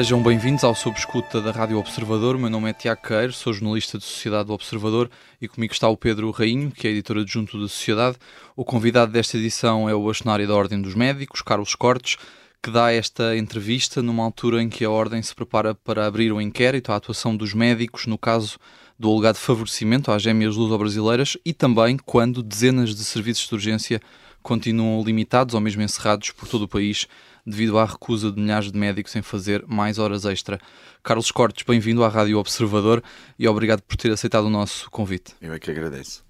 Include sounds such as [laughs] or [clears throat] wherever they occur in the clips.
Sejam bem-vindos ao Sob Escuta da Rádio Observador. Meu nome é Tiago Queiro, sou jornalista de Sociedade do Observador e comigo está o Pedro Rainho, que é editor adjunto da Sociedade. O convidado desta edição é o bastonário da Ordem dos Médicos, Carlos Cortes, que dá esta entrevista numa altura em que a Ordem se prepara para abrir um inquérito à atuação dos médicos no caso do alegado favorecimento às gêmeas luso-brasileiras e também quando dezenas de serviços de urgência continuam limitados ou mesmo encerrados por todo o país devido à recusa de milhares de médicos em fazer mais horas extra. Carlos Cortes, bem-vindo à Rádio Observador e obrigado por ter aceitado o nosso convite. Eu é que agradeço.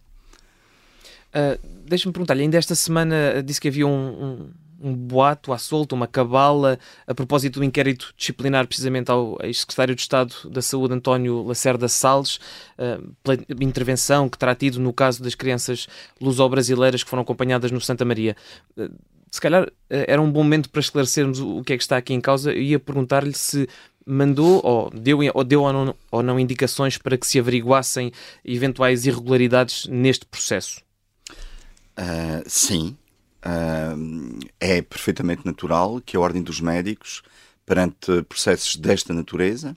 Uh, Deixa-me perguntar-lhe, ainda esta semana disse que havia um, um, um, boato à solta, uma cabala, a propósito do inquérito disciplinar precisamente ao ex-secretário de Estado da Saúde, António Lacerda Salles, uh, pela intervenção que terá tido no caso das crianças luso-brasileiras que foram acompanhadas no Santa Maria. Uh, se calhar eh, era um bom momento para esclarecermos o que é que está aqui em causa. Eu ia perguntar-lhe se mandou ou deu, ou deu ou não, ou não indicações para que se averiguassem eventuais irregularidades neste processo. Uh, sim, uh, é perfeitamente natural que a Ordem dos Médicos, perante processos desta natureza,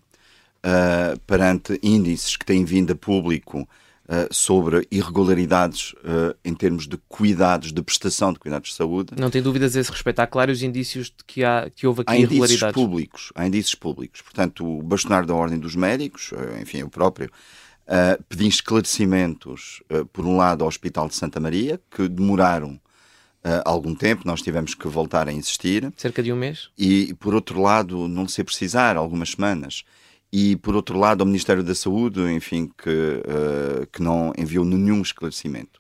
uh, perante índices que têm vindo a público Uh, sobre irregularidades uh, em termos de cuidados, de prestação de cuidados de saúde. Não tem dúvidas a esse respeito. Há claros indícios de que, há, que houve aqui há irregularidades. Indícios públicos, há indícios públicos. Portanto, o bastonário da Ordem dos Médicos, uh, enfim, eu próprio, uh, pedi esclarecimentos, por um lado, ao Hospital de Santa Maria, que demoraram algum tempo, nós tivemos que voltar a insistir. Cerca de um mês? E, por outro lado, não sei precisar, algumas semanas e por outro lado ao Ministério da Saúde, enfim, que, uh, que não enviou nenhum esclarecimento.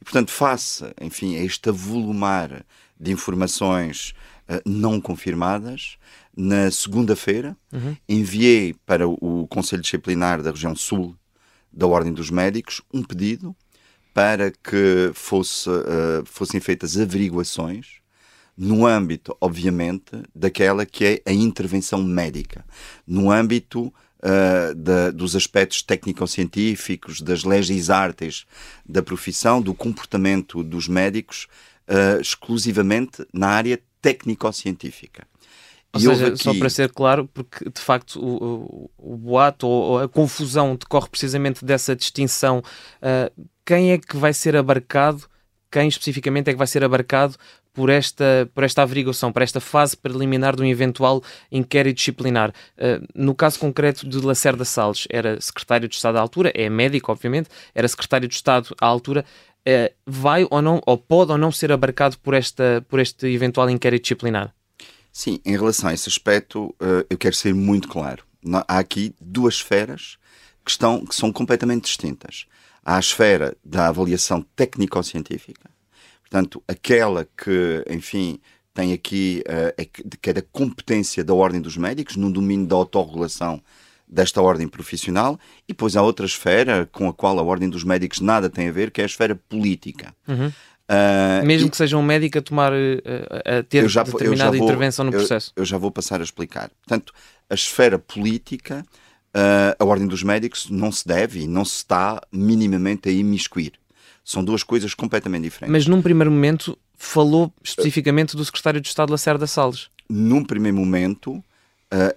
E portanto, face, enfim, a este avolumar de informações uh, não confirmadas, na segunda-feira uhum. enviei para o Conselho Disciplinar da região Sul da Ordem dos Médicos um pedido para que fosse, uh, fossem feitas averiguações no âmbito, obviamente, daquela que é a intervenção médica, no âmbito uh, da, dos aspectos técnico-científicos, das leis artes da profissão, do comportamento dos médicos, uh, exclusivamente na área técnico-científica. Ou e seja, aqui... só para ser claro, porque de facto o, o, o boato ou a confusão decorre precisamente dessa distinção. Uh, quem é que vai ser abarcado? Quem especificamente é que vai ser abarcado por esta, por esta averiguação, por esta fase preliminar de um eventual inquérito disciplinar. Uh, no caso concreto de Lacerda Salles, era secretário de Estado à altura, é médico, obviamente, era secretário de Estado à altura. Uh, vai ou não, ou pode ou não ser abarcado por, esta, por este eventual inquérito disciplinar? Sim, em relação a esse aspecto, uh, eu quero ser muito claro. Há aqui duas esferas que, estão, que são completamente distintas. Há a esfera da avaliação técnico-científica, Portanto, aquela que, enfim, tem aqui, uh, que é da competência da Ordem dos Médicos, no domínio da autorregulação desta ordem profissional, e depois há outra esfera com a qual a Ordem dos Médicos nada tem a ver, que é a esfera política. Uhum. Uh, Mesmo e... que seja um médico a tomar, uh, a ter já, determinada vou, intervenção no processo. Eu, eu, já vou passar a explicar. Portanto, a esfera política, uh, a Ordem dos Médicos não se deve e não se está minimamente a imiscuir. São duas coisas completamente diferentes. Mas num primeiro momento falou especificamente do secretário de Estado Lacerda Salles. Num primeiro momento, uh,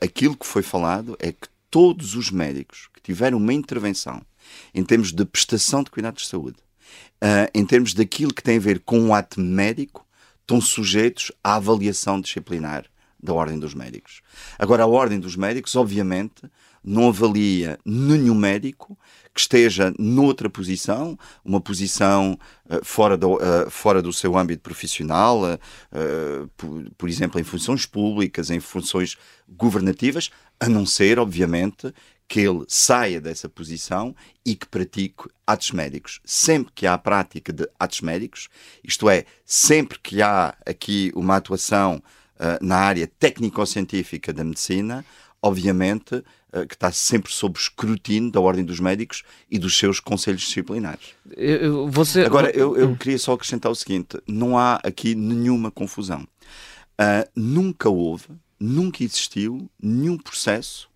aquilo que foi falado é que todos os médicos que tiveram uma intervenção em termos de prestação de cuidados de saúde, uh, em termos daquilo que tem a ver com o ato médico, estão sujeitos à avaliação disciplinar da Ordem dos Médicos. Agora, a Ordem dos Médicos, obviamente, não avalia nenhum médico que esteja noutra posição, uma posição uh, fora, do, uh, fora do seu âmbito profissional, uh, por, por, exemplo, em funções públicas, em funções governativas, a não ser, obviamente, que ele saia dessa posição e que pratique atos médicos. Sempre que há prática de atos médicos, isto é, sempre que há aqui uma atuação na área técnico-científica da medicina, obviamente eh, que está sempre sob escrutínio da Ordem dos Médicos e dos seus conselhos disciplinares. Você... Agora, eu, eu, queria só acrescentar o seguinte: não há aqui nenhuma confusão. Uh, nunca houve, nunca existiu nenhum processo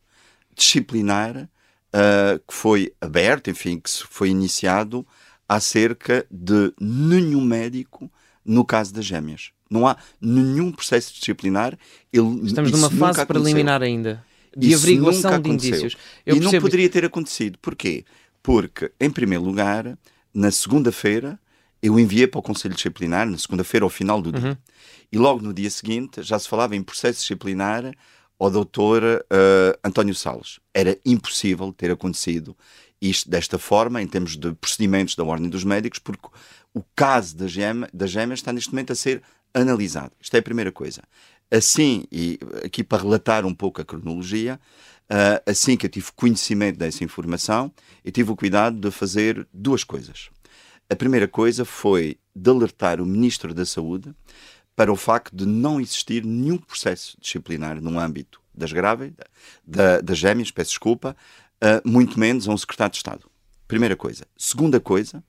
disciplinar uh, que foi aberto, enfim, que foi iniciado acerca de nenhum médico no caso das gêmeas. Não há nenhum processo disciplinar. Ele, Estamos numa fase preliminar ainda. De Isso averiguação nunca de aconteceu. indícios. Eu e não poderia ter acontecido. Porquê? Porque, em primeiro lugar, na segunda-feira, eu enviei para o Conselho Disciplinar, na segunda-feira, ao final do dia. Uhum. E logo no dia seguinte já se falava em processo disciplinar ao doutor eh, António Salles. Era impossível ter acontecido isto desta forma, em termos de procedimentos da Ordem dos Médicos, porque o caso da gema, da gema está neste momento a ser analisado. Isto é a primeira coisa. Assim, e aqui para relatar um pouco a cronologia, ah, assim que eu tive conhecimento dessa informação, eu tive o cuidado de fazer duas coisas. A primeira coisa foi de alertar o Ministro da Saúde para o facto de não existir nenhum processo disciplinar no âmbito das grávidas, da, das gêmeas, peço desculpa, uh, muito menos a um secretário de Estado. Primeira coisa. Segunda coisa,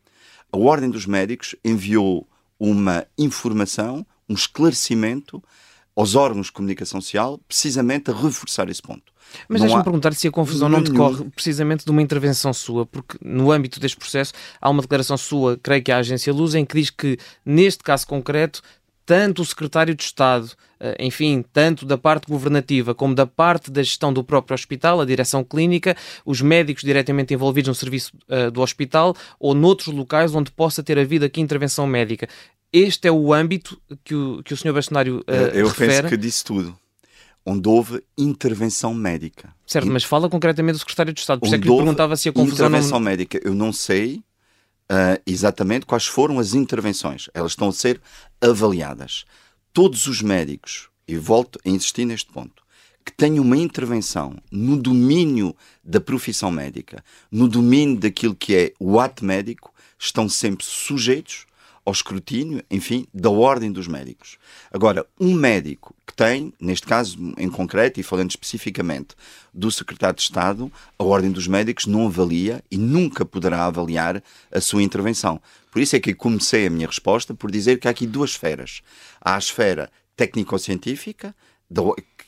a Ordem dos Médicos enviou uma informação, um esclarecimento aos órgãos de comunicação social, precisamente a reforçar esse ponto. Mas Não deixa-me há perguntar se a confusão não nenhum- decorre precisamente de uma intervenção sua, porque no âmbito deste processo há uma declaração sua, creio que à agência Luz, em que diz que, neste caso concreto, tanto o secretário de Estado, eh, enfim, tanto da parte governativa como da parte da gestão do próprio hospital, a direção clínica, os médicos diretamente envolvidos no serviço eh, do hospital ou noutros locais onde possa ter havido aqui intervenção médica. Este é o âmbito que o, que o Sr. Bastonário eh, eu refere. penso que disse tudo. Onde houve intervenção médica. Certo, In- mas fala concretamente do secretário de Estado. Por isso é que lhe perguntava se a confusão não... intervenção médica, eu não sei ah, exatamente quais foram as intervenções. Elas estão a ser avaliadas. Todos os médicos, e volto a insistir neste ponto, que tenham uma intervenção no domínio da profissão médica, no domínio daquilo que é o ato médico, estão sempre sujeitos ao escrutínio, enfim, da ordem dos médicos. Agora, um médico que tem, neste caso em concreto e falando especificamente do secretário de Estado, a ordem dos médicos não avalia e nunca poderá avaliar a sua intervenção. Por isso é que comecei a minha resposta por dizer que há aqui duas esferas. Há a esfera técnico-científica,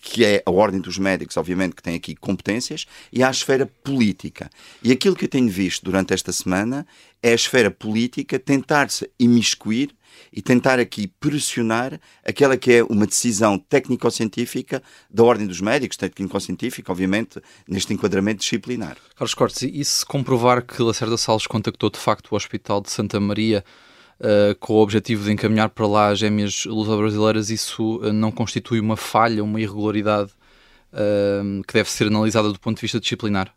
que é a ordem dos médicos, obviamente, que tem aqui competências, e a esfera política. E aquilo que eu tenho visto durante esta semana é a esfera política tentar-se imiscuir e tentar aqui pressionar aquela que é uma decisão técnico-científica da ordem dos médicos, técnico-científica, obviamente, neste enquadramento disciplinar. Carlos Cortes, e se comprovar que Lacerda Salles contactou de facto o Hospital de Santa Maria eh, com o objetivo de encaminhar para lá as gêmeas luso-brasileiras, isso eh, não constitui uma falha, uma irregularidade eh, que deve ser analisada do ponto de vista disciplinar?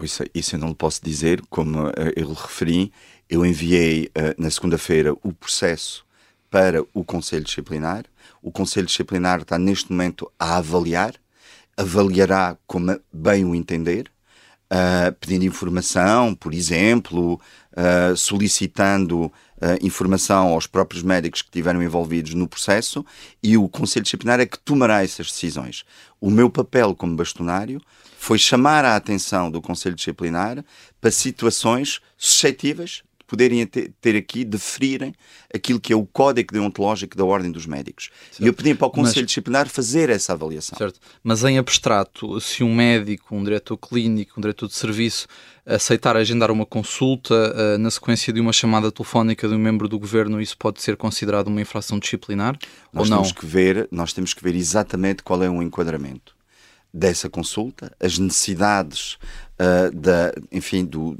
Isso, isso eu não lhe posso dizer, como eh, eu lhe referi, eu enviei na segunda-feira o processo para o Conselho Disciplinar. O Conselho Disciplinar está neste momento a avaliar, avaliará como bem o entender, ah, pedindo informação, por exemplo, ah, solicitando ah, informação aos próprios médicos que estiveram envolvidos no processo e o Conselho Disciplinar é que tomará essas decisões. O meu papel como bastonário foi chamar a atenção do Conselho Disciplinar para situações suscetíveis poderem ter, ter aqui, deferirem aquilo que é o código deontológico da Ordem dos Médicos. E eu pedi para o Conselho Mas- Disciplinar fazer essa avaliação. Certo. Mas em abstrato, se um médico, um diretor clínico, um diretor de serviço aceitar agendar uma consulta eh, na sequência de uma chamada telefónica de um membro do governo, isso pode ser considerado uma infração disciplinar Nós ou não? temos que ver, nós temos que ver exatamente qual é o enquadramento dessa consulta, as necessidades ah, da, enfim, do,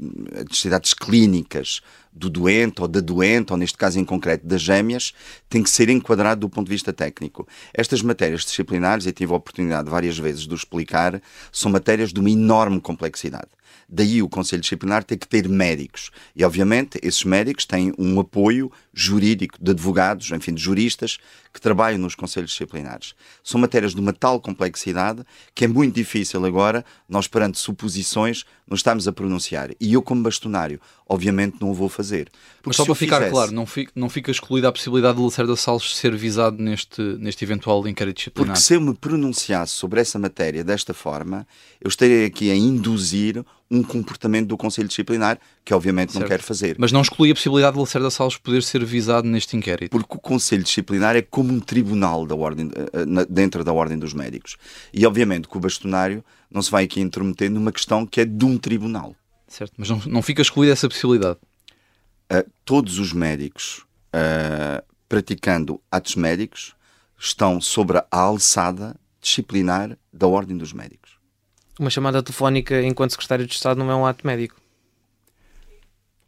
necessidades clínicas do doente ou da doente, ou neste caso em concreto das gêmeas, tem que ser enquadrado do ponto de vista técnico. Estas matérias disciplinares, eu tive a oportunidade várias vezes de o explicar, são matérias de uma enorme complexidade. Daí o Conselho Disciplinar tem que ter médicos. E, obviamente, esses médicos têm um apoio jurídico de advogados, enfim, de juristas que trabalham nos Conselhos Disciplinares. São matérias de uma tal complexidade que é muito difícil agora, nós perante suposições, nos estamos a pronunciar. E eu, como bastonário, obviamente não o vou fazer. Mas só para ficar fizesse- claro, não fica, não fica excluída a possibilidade de Lacerda Salles ser visado neste, neste eventual inquérito disciplinar. Porque se eu me pronunciasse sobre essa matéria desta forma, eu estaria aqui a induzir um comportamento do Conselho Disciplinar que obviamente não Certo. quero fazer. Mas não exclui a possibilidade de Lacerda Salles poder ser visado neste inquérito. Porque o Conselho Disciplinar é como um tribunal da ordem, eh, dentro da ordem dos médicos. E obviamente que o bastonário não se vai aqui intrometer numa questão que é de um tribunal. Certo, mas não, não fica excluída essa possibilidade. Uh, todos os médicos uh, praticando atos médicos estão sobre a alçada disciplinar da ordem dos médicos. Uma chamada telefónica enquanto secretário de Estado não é um ato médico.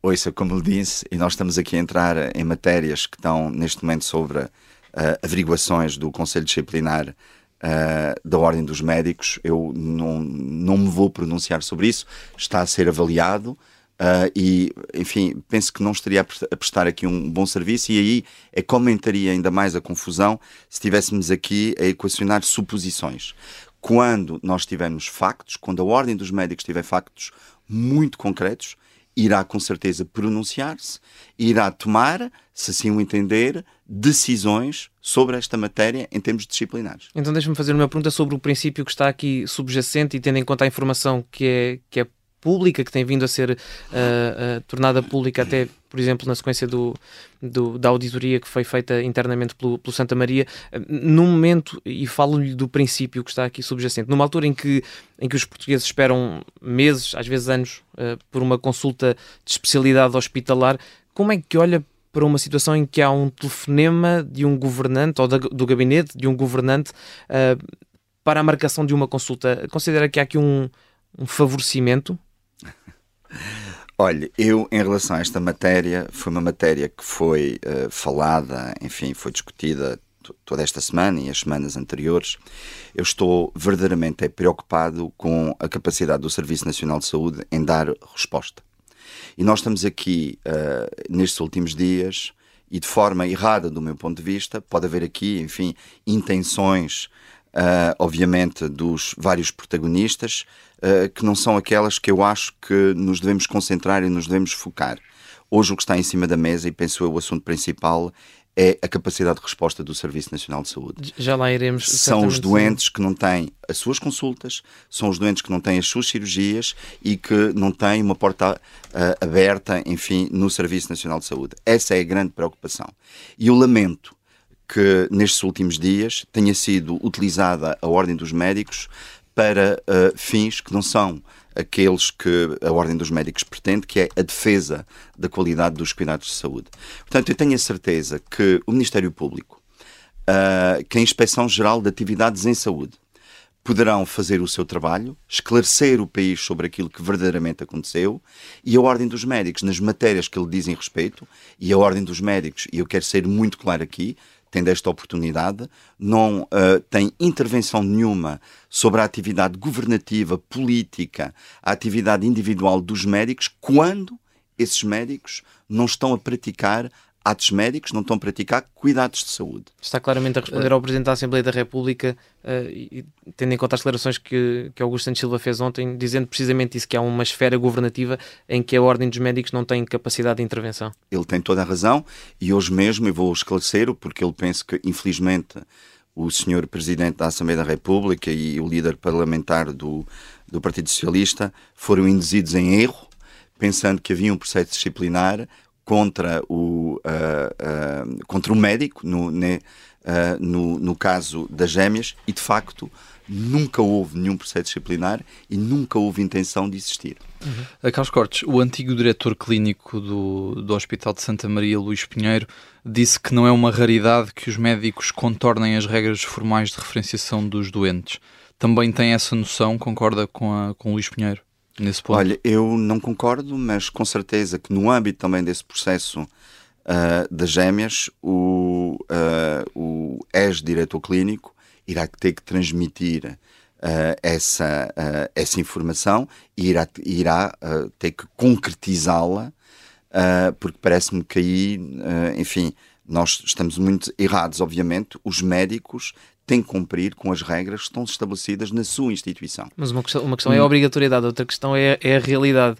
Ouça, como lhe disse, e nós estamos aqui a entrar em matérias que estão neste momento sobre uh, averiguações do Conselho Disciplinar uh, da Ordem dos Médicos. Eu não, não me vou pronunciar sobre isso, está a ser avaliado. Uh, e, enfim, penso que não estaria a prestar aqui um bom serviço, e aí é que aumentaria ainda mais a confusão se estivéssemos aqui a equacionar suposições. Quando nós tivermos factos, quando a Ordem dos Médicos tiver factos muito concretos, irá com certeza pronunciar-se, irá tomar, se assim o entender, decisões sobre esta matéria em termos disciplinares. Então deixa-me fazer uma pergunta sobre o princípio que está aqui subjacente e tendo em conta a informação que é, que é pública, que tem vindo a ser uh, uh, tornada pública até, por exemplo, na sequência do, do, da auditoria que foi feita internamente pelo, pelo Santa Maria, uh, num momento, e falo-lhe do princípio que está aqui subjacente, numa altura em que, em que os portugueses esperam meses, às vezes anos, por uma consulta de especialidade hospitalar, como é que olha para uma situação em que há um telefonema de um governante ou da, do gabinete de um governante para a marcação de uma consulta? Considera que há aqui um, um favorecimento [laughs] Olha, eu em relação a esta matéria, foi uma matéria que foi uh, falada, enfim, foi discutida toda esta semana e as semanas anteriores. Eu estou verdadeiramente preocupado com a capacidade do Serviço Nacional de Saúde em dar resposta. E nós estamos aqui, uh, nestes últimos dias, e de forma errada do meu ponto de vista, pode haver aqui, enfim, intenções uh, obviamente, dos vários protagonistas, uh, que não são aquelas que eu acho que nos devemos concentrar e nos devemos focar. Hoje o que está em cima da mesa, e penso eu o assunto principal, é a capacidade de resposta do Serviço Nacional de Saúde. Já lá iremos. São os doentes que não têm as suas consultas, são os doentes que não têm as suas cirurgias e que não têm uma porta uh, aberta, enfim, no Serviço Nacional de Saúde. Essa é a grande preocupação. E eu lamento que nestes últimos dias tenha sido utilizada a Ordem dos Médicos para uh, fins que não são aqueles que a Ordem dos Médicos pretende, que é a defesa da qualidade dos cuidados de saúde. Portanto, eu tenho a certeza que o Ministério Público, uh, que a Inspeção Geral de Atividades em Saúde, poderão fazer o seu trabalho, esclarecer o país sobre aquilo que verdadeiramente aconteceu e a Ordem dos Médicos, nas matérias que lhe dizem respeito, e a Ordem dos Médicos, e eu quero ser muito claro aqui, tendo esta oportunidade, não uh, tem intervenção nenhuma sobre a atividade governativa, política, a atividade individual dos médicos, quando esses médicos não estão a praticar atos médicos, não estão a praticar cuidados de saúde. Está claramente a responder ao Presidente da Assembleia da República, uh, e, tendo em conta as declarações que, que Augusto Santos Silva fez ontem, dizendo precisamente isso, que há uma esfera governativa em que a Ordem dos Médicos não tem capacidade de intervenção. Ele tem toda a razão, e hoje mesmo eu vou esclarecer-o, porque ele penso que, infelizmente, o senhor Presidente da Assembleia da República e o líder parlamentar do, do Partido Socialista foram induzidos em erro, pensando que havia um processo disciplinar contra o, uh, uh, contra o médico, no, uh, no, no caso das gêmeas, e de facto nunca houve nenhum processo disciplinar e nunca houve intenção de existir. Uhum. Carlos Cortes, o antigo diretor clínico do, do Hospital de Santa Maria, Luís Pinheiro, disse que não é uma raridade que os médicos contornem as regras formais de referenciação dos doentes. Também tem essa noção, concorda com, a, com Luís Pinheiro? Nesse ponto? Olha, eu não concordo, mas com certeza que no âmbito também desse processo uh, das gêmeas, o, uh, o ex-diretor clínico irá ter que transmitir uh, essa, uh, essa informação e irá, irá uh, ter que concretizá-la, porque parece-me que aí, enfim, nós estamos muito errados, obviamente. Os médicos tem que cumprir com as regras que estão estabelecidas na sua instituição. Mas uma questão, uma questão é a hum. obrigatoriedade, outra questão é, é a realidade.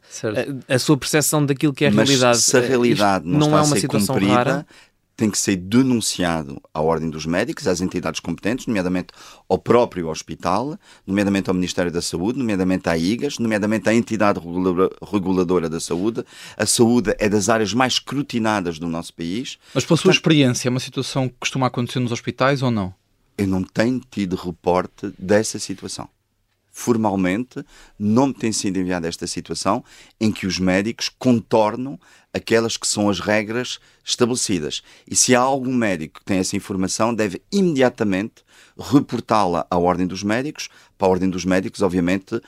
A, a, sua percepção daquilo que é a Mas realidade. Se a eh, realidade não, não é uma situação cumprida, rara, tem que ser denunciado à Ordem dos Médicos, às entidades competentes, nomeadamente ao próprio hospital, nomeadamente ao Ministério da Saúde, nomeadamente à IGAS, nomeadamente à entidade reguladora da saúde. A saúde é das áreas mais escrutinadas do nosso país. Mas pela sua experiência, é uma situação que costuma acontecer nos hospitais ou não? Eu não tenho tido reporte dessa situação. Formalmente, não me tem sido enviada esta situação em que os médicos contornam aquelas que são as regras estabelecidas. E se há algum médico que tem essa informação, deve imediatamente reportá-la à Ordem dos Médicos, para a Ordem dos Médicos, obviamente, uh,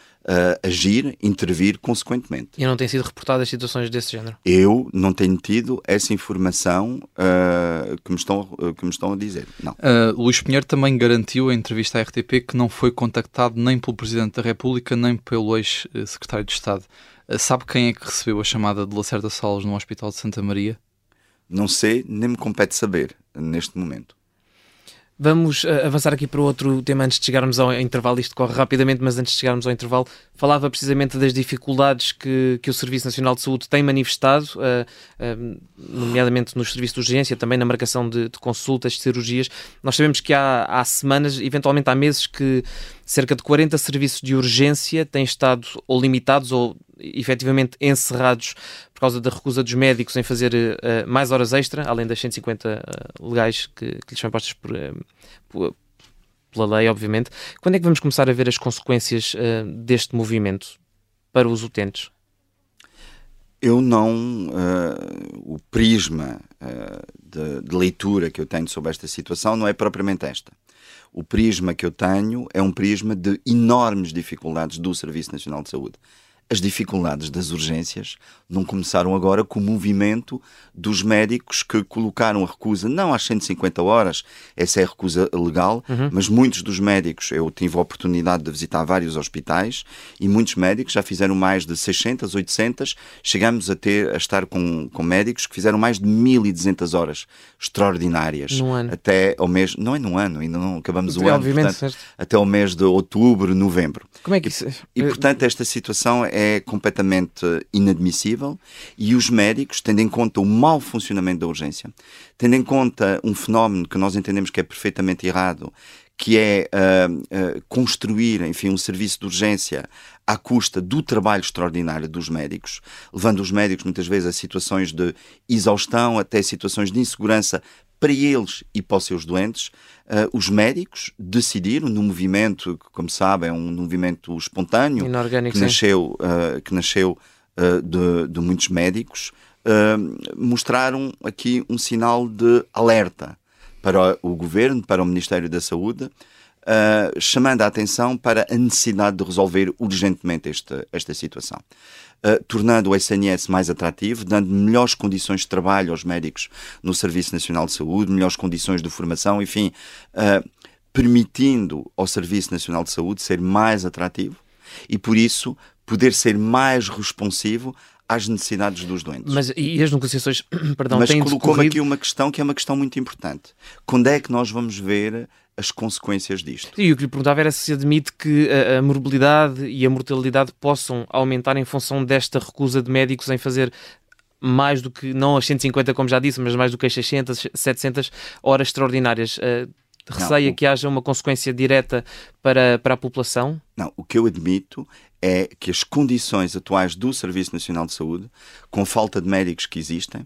agir, intervir consequentemente. E não têm sido reportadas situações desse género? Eu não tenho tido essa informação uh, que, me estão, uh, que me estão a dizer. Não. Uh, Luís Pinheiro também garantiu em entrevista à RTP que não foi contactado nem pelo Presidente da República nem pelo ex-Secretário de Estado. Sabe quem é que recebeu a chamada de Lacerda Salles no Hospital de Santa Maria? Não sei, nem me compete saber neste momento. Vamos uh, avançar aqui para outro tema antes de chegarmos ao intervalo. Isto corre rapidamente, mas antes de chegarmos ao intervalo, falava precisamente das dificuldades que, que o Serviço Nacional de Saúde tem manifestado, uh, uh, nomeadamente nos serviços de urgência, também na marcação de, de consultas, de cirurgias. Nós sabemos que há, há semanas, eventualmente há meses, que cerca de 40 serviços de urgência têm estado ou limitados ou efetivamente encerrados por causa da recusa dos médicos em fazer uh, mais horas extra, além das 150 uh, eh, legais que, que lhes são impostas por, por, pela lei, obviamente. Quando é que vamos começar a ver as consequências deste movimento para os utentes? Eu não. o prisma de, de leitura que eu tenho sobre esta situação não é propriamente esta. O prisma que eu tenho é um prisma de enormes dificuldades do Serviço Nacional de Saúde as dificuldades das urgências não começaram agora com o movimento dos médicos que colocaram a recusa, não às 150 horas, essa é a recusa legal, uhum. mas muitos dos médicos, eu tive a oportunidade de visitar vários hospitais e muitos médicos já fizeram mais de 600, 800, chegamos a ter a estar com, com médicos que fizeram mais de 1200 horas extraordinárias. Num ano. Até ao mês, não é num ano, ainda não acabamos o ano, portanto, até ao mês de outubro, novembro. Como é que isso... E, e portanto esta situação é completamente inadmissível e os médicos, tendo em conta o mau funcionamento da urgência, tendo em conta um fenómeno que nós entendemos que é perfeitamente errado, que é uh, uh, construir, enfim, um serviço de urgência à custa do trabalho extraordinário dos médicos, levando os médicos muitas vezes a situações de exaustão, até situações de insegurança para eles e para os seus doentes, uh, os médicos decidiram, no movimento, que, como sabem, é um movimento espontâneo, que nasceu, uh, que nasceu uh, de, de, muitos médicos, mostraram aqui um sinal de alerta para o governo, para o Ministério da Saúde, chamando a atenção para a necessidade de resolver urgentemente esta, esta situação. Uh, tornando o SNS mais atrativo, dando melhores condições de trabalho aos médicos no Serviço Nacional de Saúde, melhores condições de formação, enfim, uh, permitindo ao Serviço Nacional de Saúde ser mais atrativo e, por isso, poder ser mais responsivo às necessidades dos doentes. Mas e as negociações, [clears throat] perdão, Mas colocou-me aqui uma questão que é uma questão muito importante. Quando é que nós vamos ver as consequências disto. E o que lhe perguntava era se admite que a, a morbilidade e a mortalidade possam aumentar em função desta recusa de médicos em fazer mais do que, não as 150 como já disse, mas mais do que as 600, 700 horas extraordinárias. Uh, receia não, o... que haja uma consequência direta para, para a população? Não, o que eu admito é que as condições atuais do Serviço Nacional de Saúde, com falta de médicos que existem,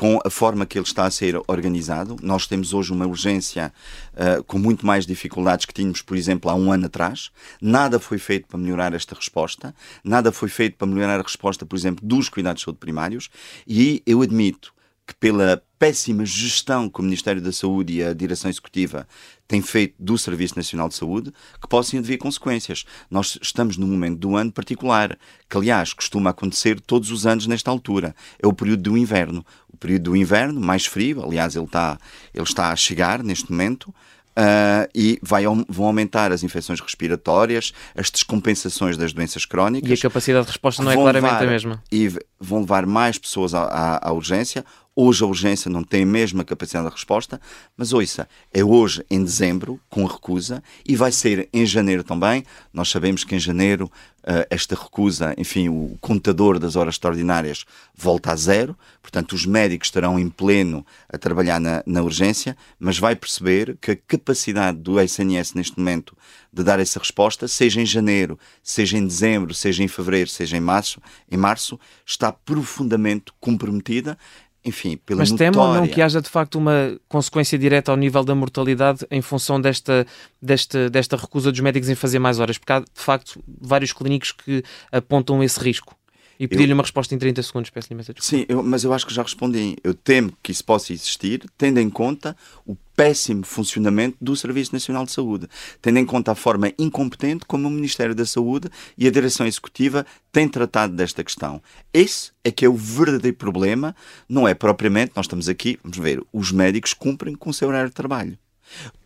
com a forma que ele está a ser organizado. Nós temos hoje uma urgência uh, com muito mais dificuldades que tínhamos, por exemplo, há um ano atrás. Nada foi feito para melhorar esta resposta, nada foi feito para melhorar a resposta, por exemplo, dos cuidados de saúde primários. E eu admito que, pela péssima gestão que o Ministério da Saúde e a Direção Executiva têm feito do Serviço Nacional de Saúde, que possam haver consequências. Nós estamos num momento do ano particular, que aliás costuma acontecer todos os anos nesta altura. É o período do inverno. O período do inverno, mais frio, aliás, ele está, ele está a chegar neste momento. Uh, e vai, vão aumentar as infecções respiratórias, as descompensações das doenças crónicas. E a capacidade de resposta não é claramente levar, a mesma. E vão levar mais pessoas à, à, à urgência, Hoje a urgência não tem a mesma capacidade de resposta, mas ouça, é hoje em dezembro, com recusa, e vai ser em janeiro também. Nós sabemos que em janeiro uh, esta recusa, enfim, o contador das horas extraordinárias volta a zero, portanto os médicos estarão em pleno a trabalhar na, na urgência, mas vai perceber que a capacidade do SNS neste momento de dar essa resposta, seja em janeiro, seja em dezembro, seja em fevereiro, seja em março, em março está profundamente comprometida enfim, pela Mas notória... não que haja de facto uma consequência direta ao nível da mortalidade em função desta, desta, desta recusa dos médicos em fazer mais horas? Porque há de facto vários clínicos que apontam esse risco. E pedir-lhe uma resposta em 30 segundos, peço-lhe imensa desculpa. Sim, eu, mas eu acho que já respondi. Eu temo que isso possa existir, tendo em conta o péssimo funcionamento do Serviço Nacional de Saúde, tendo em conta a forma incompetente como o Ministério da Saúde e a Direção Executiva têm tratado desta questão. Esse é que é o verdadeiro problema, não é propriamente, nós estamos aqui, vamos ver, os médicos cumprem com o seu horário de trabalho.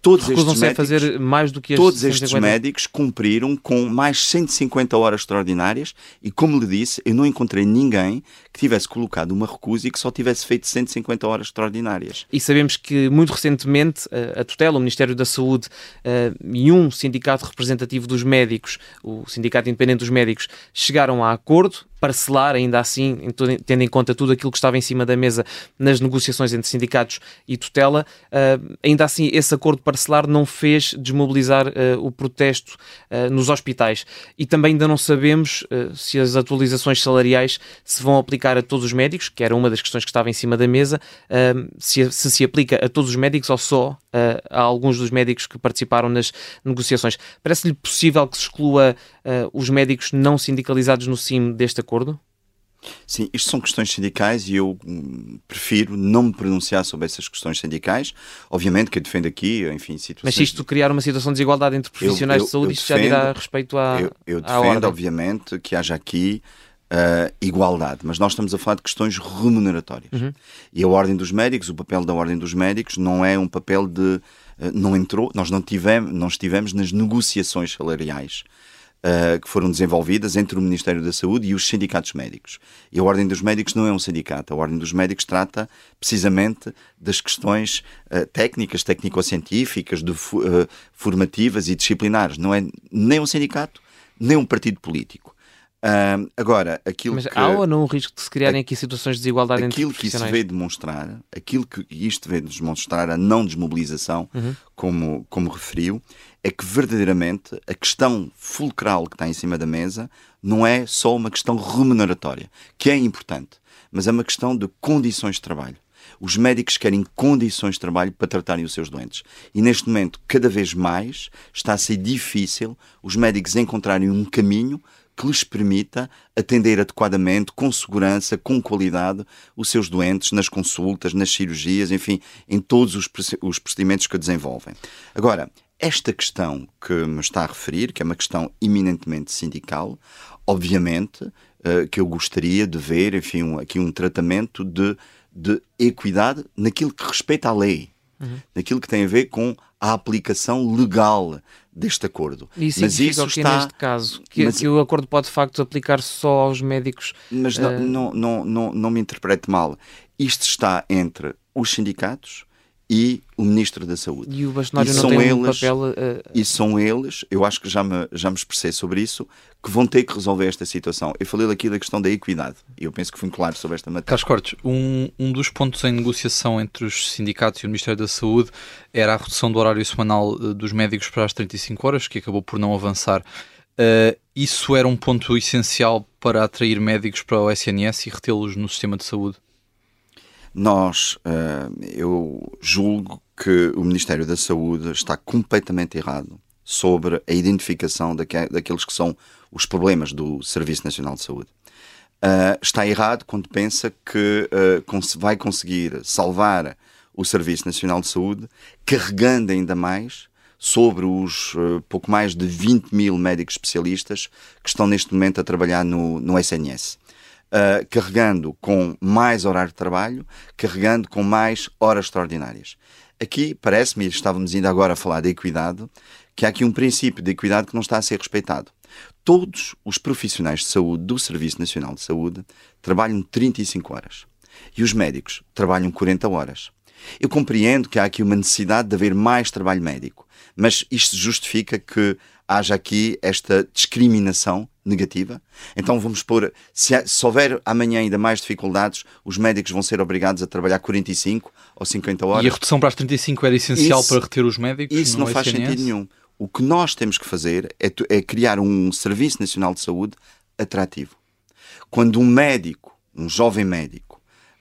Todos estes médicos, mais do que Todos estes médicos cumpriram com mais 150 horas extraordinárias e, como lhe disse, eu não encontrei ninguém que tivesse colocado uma recusa e que só tivesse feito 150 horas extraordinárias. E sabemos que, muito recentemente, a tutela, o Ministério da Saúde e um sindicato representativo dos médicos, o Sindicato Independente dos Médicos, chegaram a acordo parcelar, ainda assim, tendo em conta tudo aquilo que estava em cima da mesa nas negociações entre sindicatos e tutela, uh, ainda assim esse acordo parcelar não fez desmobilizar uh, o protesto uh, nos hospitais. E também ainda não sabemos se as atualizações salariais se vão aplicar a todos os médicos, que era uma das questões que estava em cima da mesa, se, se aplica a todos os médicos ou só a alguns dos médicos que participaram nas negociações. Parece-lhe possível que se exclua os médicos não sindicalizados no CIM deste acordo? Sim, isto são questões sindicais e eu hum, prefiro não me pronunciar sobre essas questões sindicais. Obviamente que eu defendo aqui, enfim, situações... Mas se isto criar uma situação de desigualdade entre profissionais eu, eu, de saúde, isto defendo, já dirá respeito à Eu, eu defendo, obviamente, que haja aqui uh, igualdade, mas nós estamos a falar de questões remuneratórias. Uhum. E a Ordem dos Médicos, o papel da Ordem dos Médicos não é um papel de... Uh, não entrou, nós não tivemos, não estivemos nas negociações salariais uh, que foram desenvolvidas entre o Ministério da Saúde e os sindicatos médicos. E a Ordem dos Médicos não é um sindicato. A Ordem dos Médicos trata precisamente das questões uh, técnicas, técnico-científicas, uh, formativas e disciplinares. Não é nem um sindicato, nem um partido político. Agora, aquilo Mas que, há ou não um risco de se criarem aqui situações de desigualdade aquilo entre Aquilo que isso veio demonstrar, aquilo que isto veio demonstrar, a não desmobilização, uhum. como, como referiu, é que verdadeiramente a questão fulcral que está em cima da mesa não é só uma questão remuneratória, que é importante, mas é uma questão de condições de trabalho. Os médicos querem condições de trabalho para tratarem os seus doentes. E neste momento, cada vez mais, está a ser difícil os médicos encontrarem um caminho que lhes permita atender adequadamente, com segurança, com qualidade, os seus doentes nas consultas, nas cirurgias, enfim, em todos os, os procedimentos que desenvolvem. Agora, esta questão que me está a referir, que é uma questão eminentemente sindical, obviamente uh, que eu gostaria de ver, enfim, um, aqui um tratamento de, de equidade naquilo que respeita à lei, uhum. naquilo que tem a ver com a aplicação legal deste acordo. Isso mas isso que está neste caso que, mas... que, o acordo pode de facto aplicar só aos médicos. Mas uh... não, não, não, não me interprete mal. Isto está entre os sindicatos e o Ministro da Saúde. E o bastonário e não tem eles, um papel... Uh... E são eles, eu acho que já me, já me expressei sobre isso, que vão ter que resolver esta situação. Eu falei aqui da questão da equidade, e eu penso que fui claro sobre esta matéria. Carlos Cortes, um, um dos pontos em negociação entre os sindicatos e o Ministério da Saúde era a redução do horário semanal eh, dos médicos para as 35 horas, que acabou por não avançar. Uh, isso era um ponto essencial para atrair médicos para o SNS e retê-los no sistema de saúde? Nós, uh, eu julgo que o Ministério da Saúde está completamente errado sobre a identificação daque, daqueles que são os problemas do Serviço Nacional de Saúde. Uh, está errado quando pensa que uh, cons vai conseguir salvar o Serviço Nacional de Saúde carregando ainda mais sobre os uh, pouco mais de 20 mil médicos especialistas que estão neste momento a trabalhar no, no SNS uh, carregando com mais horário de trabalho, carregando com mais horas extraordinárias. Aqui parece-me, estávamos ainda agora a falar da equidade, que há aqui um princípio de equidade que não está a ser respeitado. Todos os profissionais de saúde do Serviço Nacional de Saúde trabalham 35 horas e os médicos trabalham 40 horas. Eu compreendo que há aqui uma necessidade de haver mais trabalho médico, mas isto justifica que haja aqui esta discriminação negativa. Então vamos pôr, se, se, houver amanhã ainda mais dificuldades, os médicos vão ser obrigados a trabalhar 45 ou 50 horas. E a redução para as 35 era essencial isso, para reter os médicos? Isso não faz sentido nenhum. O que nós temos que fazer é, é criar um Serviço Nacional de Saúde atrativo. Quando um médico, um jovem médico,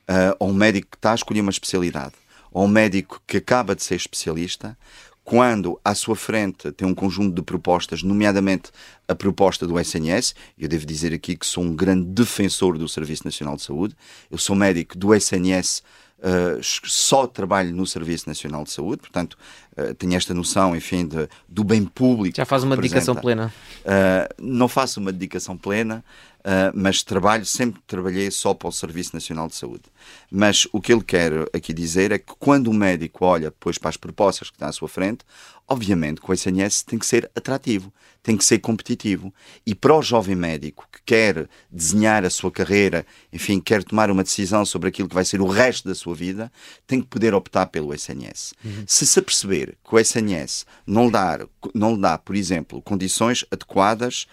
uh, ou um médico que está a escolher uma especialidade, ou um médico que acaba de ser especialista, quando à sua frente tem um conjunto de propostas, nomeadamente a proposta do SNS, eu devo dizer aqui que sou um grande defensor do Serviço Nacional de Saúde, eu sou médico do SNS, uh, só trabalho no Serviço Nacional de Saúde, portanto uh, tenho esta noção, enfim, de, do bem público. Já faz uma dedicação plena? Uh, não faço uma dedicação plena, Uh, mas trabalho, sempre trabalhei só para o Serviço Nacional de Saúde. Mas o que ele quer aqui dizer é que quando o médico olha depois para as propostas que estão à sua frente, obviamente que o SNS tem que ser atrativo, tem que ser competitivo. E para o jovem médico que quer desenhar a sua carreira, enfim, quer tomar uma decisão sobre aquilo que vai ser o resto da sua vida, tem que poder optar pelo SNS. Uhum. Se se aperceber que o SNS não lhe dá, não lhe dá por exemplo, condições adequadas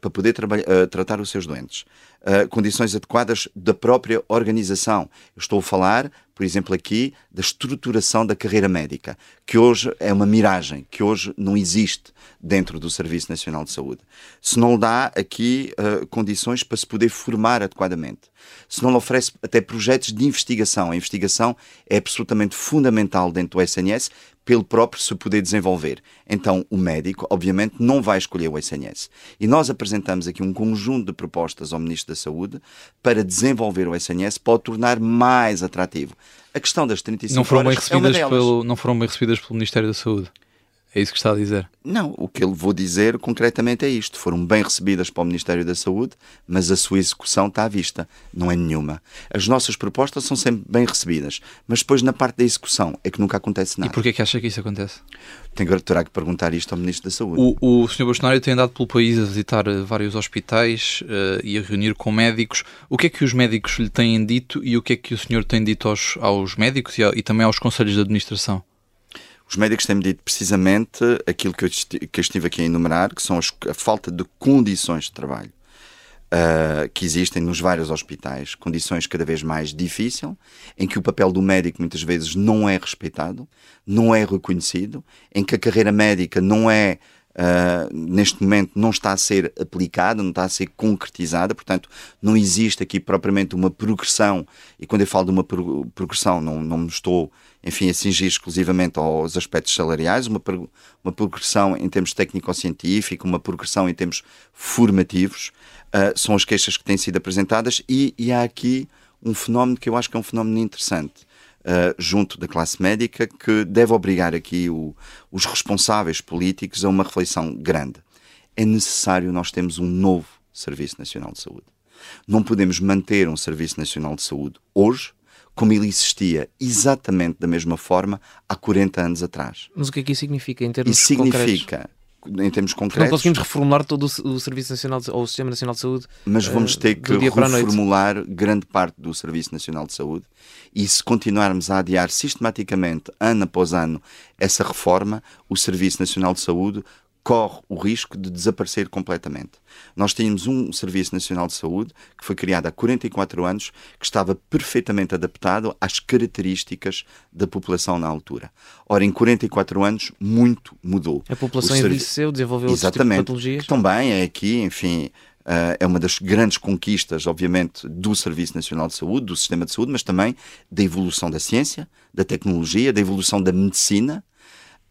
para poder uh, tratar os seus doentes. Uh, condições adequadas da própria organização. Eu estou a falar, por exemplo, aqui da estruturação da carreira médica, que hoje é uma miragem, que hoje não existe dentro do Serviço Nacional de Saúde. Se não dá aqui uh, condições para se poder formar adequadamente, se não lhe oferece até projetos de investigação, a investigação é absolutamente fundamental dentro do SNS pelo próprio se poder desenvolver. Então, o médico, obviamente, não vai escolher o SNS. E nós apresentamos aqui um conjunto de propostas ao Ministro da Saúde para desenvolver o SNS, o tornar mais atrativo. A questão das 35 não foram bem recebidas é pelo, Não foram bem recebidas pelo Ministério da Saúde. É isso que está a dizer? Não, o que eu vou dizer concretamente é isto. Foram bem recebidas para o Ministério da Saúde, mas a sua execução está à vista. Não é nenhuma. As nossas propostas são sempre bem recebidas, mas depois na parte da execução é que nunca acontece nada. E porquê que acha que isso acontece? Tenho, terá que perguntar isto ao Ministro da Saúde. O, o Sr. Bolsonaro tem andado pelo país a visitar eh, vários hospitais uh, e a reunir com médicos. O que é que os médicos lhe têm dito e o que é que o senhor tem dito aos, aos médicos e, e também aos conselhos de administração? Os médicos têm-me dito precisamente aquilo que eu, que eu estive aqui a enumerar, que são as, a falta de condições de trabalho. Uh, que existem nos vários hospitais, condições cada vez mais difíceis, em que o papel do médico muitas vezes não é respeitado, não é reconhecido, em que a carreira médica não é Uh, neste momento não está a ser aplicada, não está a ser concretizada, portanto, não existe aqui propriamente uma progressão, e quando eu falo de uma progressão, não, não me estou, enfim, a cingir exclusivamente aos aspectos salariais, uma, uma progressão em termos técnico-científicos, uma progressão em termos formativos, uh, são as queixas que têm sido apresentadas, e, e há aqui um fenómeno que eu acho que é um fenómeno interessante uh, junto da classe médica que deve obrigar aqui o, os responsáveis políticos a uma reflexão grande. É necessário nós termos um novo Serviço Nacional de Saúde. Não podemos manter um Serviço Nacional de Saúde hoje como ele existia exatamente da mesma forma há 40 anos atrás. Mas o que é que isso significa em termos Isso significa em termos concretos. Não conseguimos reformular todo o, Serviço Nacional de, ou o Sistema Nacional de Saúde. Mas vamos ter que reformular grande parte do Serviço Nacional de Saúde e se continuarmos a adiar sistematicamente, ano após ano, essa reforma, o Serviço Nacional de Saúde corre o risco de desaparecer completamente. Nós tínhamos um Serviço Nacional de Saúde que foi criado há 44 anos, que estava perfeitamente adaptado às características da população na altura. Ora, em 44 anos, muito mudou. A população envelheceu, desenvolveu Exatamente, outros tipos de patologias. Também é aqui, enfim, Uh, é uma das grandes conquistas, obviamente, do Serviço Nacional de Saúde, do sistema de saúde, mas também da evolução da ciência, da tecnologia, da evolução da medicina,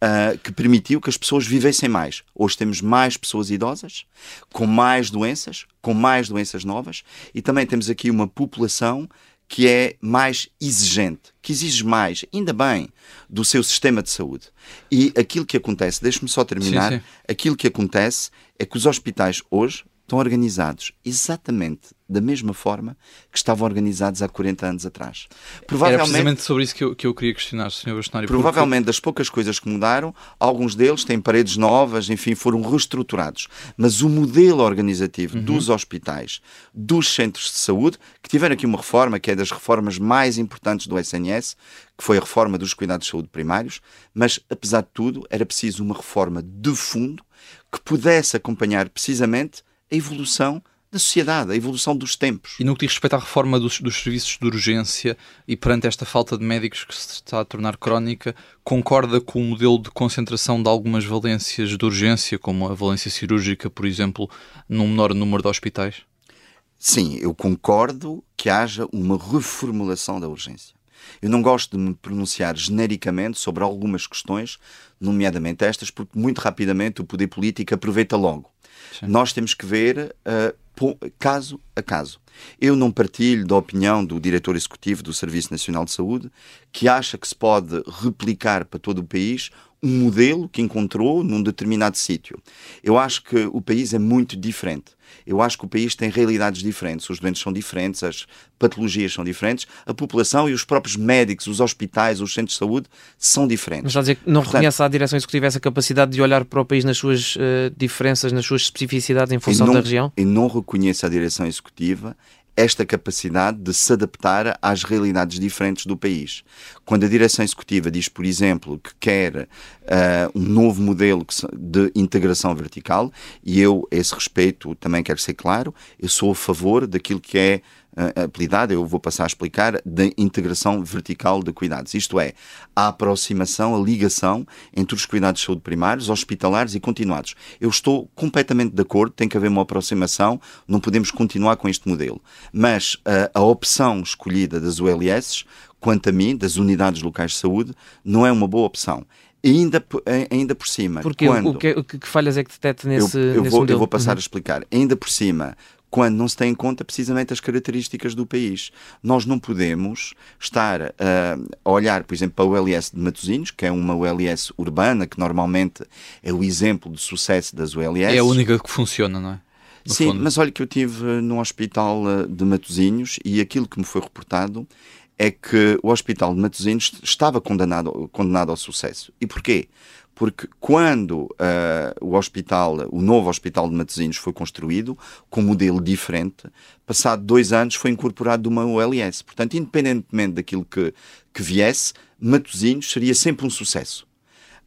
uh, que permitiu que as pessoas vivessem mais. Hoje temos mais pessoas idosas, com mais doenças, com mais doenças novas, e também temos aqui uma população que é mais exigente, que exige mais, ainda bem, do seu sistema de saúde. E aquilo que acontece, deixe-me só terminar, sim, sim. aquilo que acontece é que os hospitais hoje estão organizados exatamente da mesma forma que estavam organizados há 40 anos atrás. Provavelmente, Era precisamente sobre isso que eu, que eu queria questionar, Sr. Bastonário. Provavelmente, porque... das poucas coisas que mudaram, alguns deles têm paredes novas, enfim, foram reestruturados. Mas o modelo organizativo uhum. dos hospitais, dos centros de saúde, que tiveram aqui uma reforma, que é das reformas mais importantes do SNS, que foi a reforma dos cuidados de saúde primários, mas, apesar de tudo, era preciso uma reforma de fundo que pudesse acompanhar precisamente a evolução da sociedade, a evolução dos tempos. E no que diz respeito à reforma dos, dos, serviços de urgência e perante esta falta de médicos que se está a tornar crónica, concorda com o modelo de concentração de algumas valências de urgência, como a valência cirúrgica, por exemplo, num menor número de hospitais? Sim, eu concordo que haja uma reformulação da urgência. Eu não gosto de me pronunciar genericamente sobre algumas questões, nomeadamente estas, porque muito rapidamente o poder político aproveita logo. Sim. Nós temos que ver uh, caso a caso. Eu não partilho da opinião do diretor executivo do Serviço Nacional de Saúde, que acha que se pode replicar para todo o país um modelo que encontrou num determinado sítio. Eu acho que o país é muito diferente. Eu acho que o país tem realidades diferentes. Os doentes são diferentes, as patologias são diferentes, a população e os próprios médicos, os hospitais, os centros de saúde são diferentes. Mas está a dizer que não Portanto, reconhece à direção executiva essa capacidade de olhar para o país nas suas uh, diferenças, nas suas especificidades em função não, da região? E não reconheço à direção executiva esta capacidade de se adaptar às realidades diferentes do país. Quando a direção executiva diz, por exemplo, que quer uh, um novo modelo de integração vertical, e eu, a esse respeito, também quero ser claro, eu sou a favor daquilo que é apelidada, eu vou passar a explicar, da integração vertical de cuidados. Isto é, a aproximação, a ligação entre os cuidados de saúde primários, hospitalares e continuados. Eu estou completamente de acordo, tem que haver uma aproximação, não podemos continuar com este modelo. Mas a, a opção escolhida das ULS, quanto a mim, das unidades locais de saúde, não é uma boa opção ainda, ainda por cima. Porque quando, o, que, o que falhas é que detecta nesse, eu, eu nesse vou, modelo? Eu vou passar uhum. a explicar. Ainda por cima, quando não se tem em conta precisamente as características do país. Nós não podemos estar uh, a olhar, por exemplo, para o ULS de Matosinhos, que é uma ULS urbana, que normalmente é o exemplo de sucesso das ULS. É a única que funciona, não é? No Sim, fundo. mas olha que eu tive no hospital ah, de Matosinhos e aquilo que me foi reportado é que o hospital de Matosinhos estava condenado, condenado ao sucesso. E porquê? porque quando uh, o hospital, o novo hospital de Matosinhos foi construído, com um modelo diferente, passado dois anos foi incorporado de uma OLS. Portanto, independentemente daquilo que, que viesse, Matosinhos seria sempre um sucesso.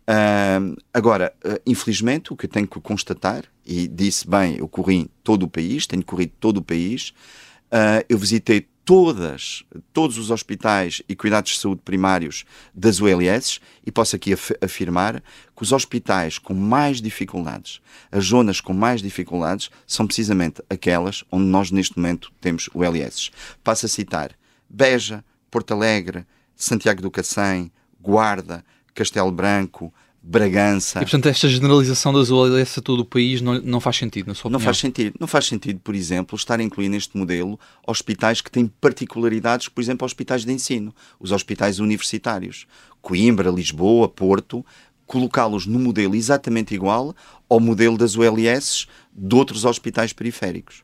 Uh, agora, uh, infelizmente, o que eu tenho que constatar, e disse bem, eu corri todo o país, tenho corrido todo o país, eu visitei todas, todos os hospitais e cuidados de saúde primários das ULS e posso aqui af afirmar que os hospitais com mais dificuldades, as zonas com mais dificuldades, são precisamente aquelas onde nós neste momento temos ULS. Passo a citar Beja, Porto Alegre, Santiago do Cacém, Guarda, Castelo Branco, Bragança. E portanto, esta generalização das ULS a todo o país não, não faz sentido, na sua opinião? Não faz sentido. Não faz sentido, por exemplo, estar a incluir neste modelo hospitais que têm particularidades, por exemplo, hospitais de ensino, os hospitais universitários. Coimbra, Lisboa, Porto, colocá-los no modelo exatamente igual ao modelo das ULS de outros hospitais periféricos.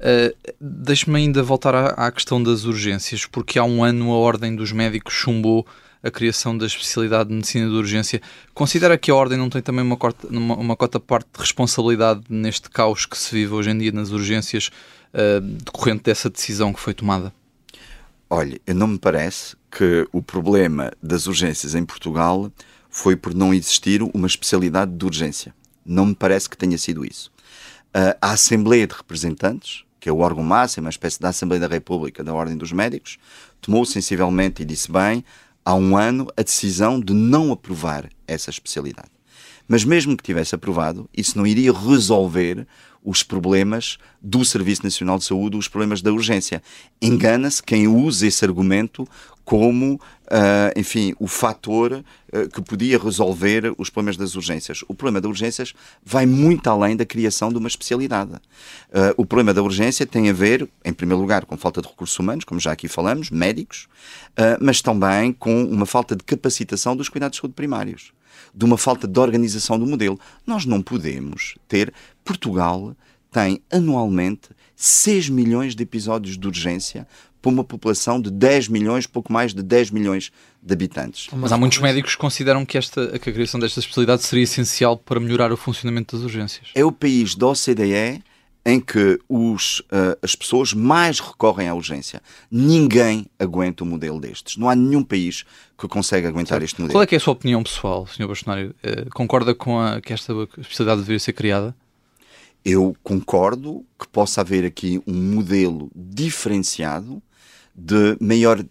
Uh, Deixe-me ainda voltar à, à questão das urgências, porque há um ano a Ordem dos Médicos chumbou a criação da especialidade de medicina de urgência. Considera que a Ordem não tem também uma cota, uma, uma cota parte de responsabilidade neste caos que se vive hoje em dia nas urgências, uh, decorrente dessa decisão que foi tomada? Olha, não me parece que o problema das urgências em Portugal foi por não existir uma especialidade de urgência. Não me parece que tenha sido isso. Uh, a Assembleia de Representantes, que é o órgão máximo, uma espécie da Assembleia da República da Ordem dos Médicos, tomou sensivelmente e disse bem: há um ano a decisão de não aprovar essa especialidade. Mas mesmo que tivesse aprovado, isso não iria resolver os problemas do Serviço Nacional de Saúde, os problemas da urgência. Engana-se quem usa esse argumento como, uh, enfim, o fator uh, que podia resolver os problemas das urgências. O problema das urgências vai muito além da criação de uma especialidade. Uh, o problema da urgência tem a ver, em primeiro lugar, com falta de recursos humanos, como já aqui falamos, médicos, mas também com uma falta de capacitação dos cuidados de saúde primários de uma falta de organização do modelo. Nós não podemos ter. Portugal tem anualmente 6 milhões de episódios de urgência para uma população de 10 milhões, pouco mais de 10 milhões de habitantes. Mas há muitos médicos que consideram que, esta, que a criação desta especialidade seria essencial para melhorar o funcionamento das urgências. É o país da OCDE em que os, uh, as pessoas mais recorrem à urgência. Ninguém aguenta um modelo destes. Não há nenhum país que consegue aguentar este modelo. Qual é, é a sua opinião pessoal, Sr. Bastonário? Uh, concorda com a, que esta especialidade deveria ser criada? Eu concordo que possa haver aqui um modelo diferenciado de maior,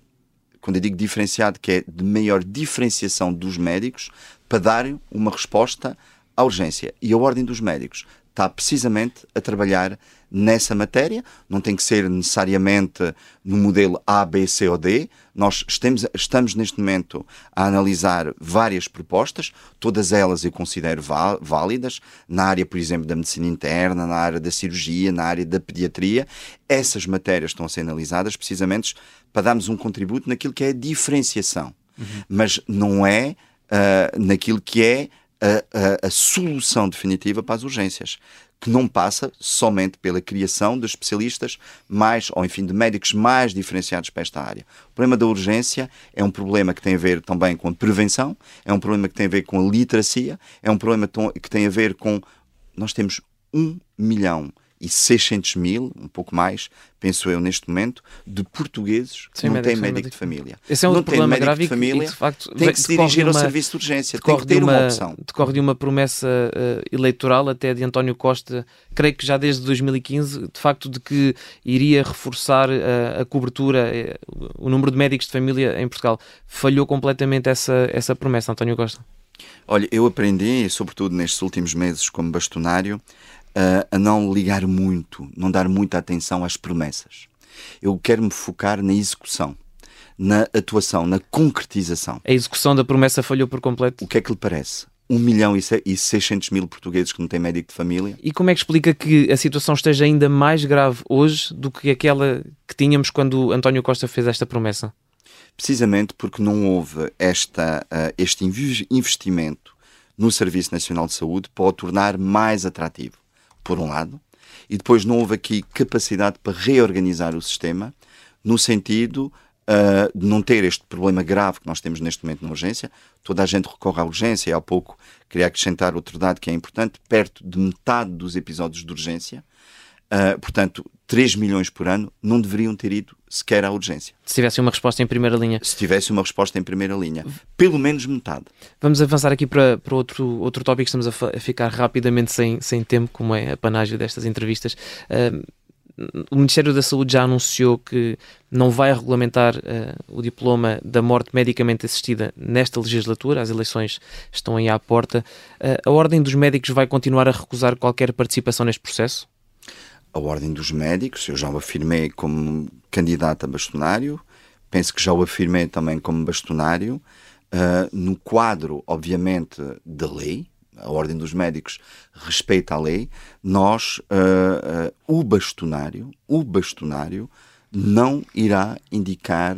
quando eu digo diferenciado, que é de maior diferenciação dos médicos para darem uma resposta à urgência. E a Ordem dos Médicos está precisamente a trabalhar nessa matéria, não tem que ser necessariamente no modelo A, B, C ou D. Nós estamos, estamos neste momento a analisar várias propostas, todas elas eu considero válidas, na área, por exemplo, da medicina interna, na área da cirurgia, na área da pediatria. Essas matérias estão a ser analisadas precisamente para darmos um contributo naquilo que é a diferenciação, uhum. mas não é uh, naquilo que é a, a, a, solução definitiva para as urgências, que não passa somente pela criação de especialistas mais, ou enfim, de médicos mais diferenciados para esta área. O problema da urgência é um problema que tem a ver também com a prevenção, é um problema que tem a ver com a literacia, é um problema que tem a ver com. Nós temos um milhão e 600 mil, um pouco mais, penso eu neste momento, de portugueses que não têm médico, médico de família. Esse é um não problema médico grave de família, e, de facto, tem que se dirigir uma, ao serviço de urgência, tem que ter uma, uma, opção. Decorre de uma promessa uh, eleitoral até de António Costa, creio que já desde 2015, de facto de que iria reforçar uh, a cobertura, uh, o número de médicos de família em Portugal. Falhou completamente essa, essa promessa, António Costa? Olha, eu aprendi, sobretudo nestes últimos meses como bastonário, uh, a não ligar muito, não dar muita atenção às promessas. Eu quero me focar na execução, na atuação, na concretização. A execução da promessa falhou por completo? O que é que lhe parece? 1 milhão e 600 mil portugueses que não têm médico de família. E como é que explica que a situação esteja ainda mais grave hoje do que aquela que tínhamos quando António Costa fez esta promessa? Precisamente porque não houve esta, uh, este investimento no Serviço Nacional de Saúde para o tornar mais atrativo por um lado, e depois não houve aqui capacidade para reorganizar o sistema no sentido uh, de não ter este problema grave que nós temos neste momento na urgência. Toda a gente recorre à urgência, e há pouco queria acrescentar outro dado que é importante: perto de metade dos episódios de urgência Uh, portanto, 3 milhões por ano não deveriam ter ido sequer à urgência. Se tivesse uma resposta em primeira linha. Se tivesse uma resposta em primeira linha. Pelo menos metade. Vamos avançar aqui para, para outro, outro tópico. Estamos a, a ficar rapidamente sem, sem tempo, como é a panágio destas entrevistas. Uh, o Ministério da Saúde já anunciou que não vai regulamentar uh, o diploma da morte medicamente assistida nesta legislatura. As eleições estão aí à porta. a Ordem dos Médicos vai continuar a recusar qualquer participação neste processo? A Ordem dos Médicos, eu já o afirmei como candidato a bastonário, penso que já o afirmei também como bastonário, uh, no quadro, obviamente, da lei, a Ordem dos Médicos respeita a lei, nós, uh, uh, o bastonário, o bastonário não irá indicar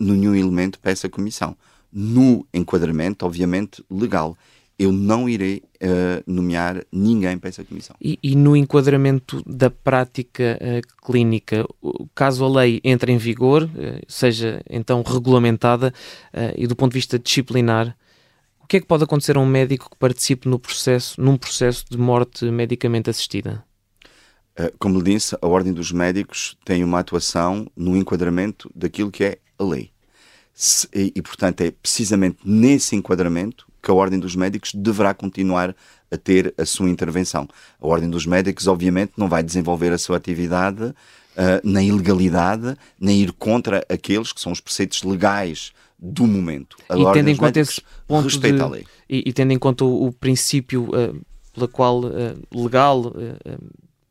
nenhum elemento para essa comissão. No enquadramento, obviamente, legal eu não irei uh, nomear ninguém para essa comissão. E, e no enquadramento da prática uh, clínica, caso a lei entre em vigor, uh, seja então regulamentada e do ponto de vista disciplinar, o que é que pode acontecer a um médico que participe no processo, num processo de morte medicamente assistida? Como lhe disse, a Ordem dos Médicos tem uma atuação no enquadramento daquilo que é a lei. E, e, portanto, é precisamente nesse enquadramento que a Ordem dos Médicos deverá continuar a ter a sua intervenção. A Ordem dos Médicos, obviamente, não vai desenvolver a sua atividade uh, na ilegalidade, nem ir contra aqueles que são os preceitos legais do momento. A e tendo em conta esse ponto respeita de, a lei. E, e, tendo em conta o, o princípio uh, pela qual, uh, legal,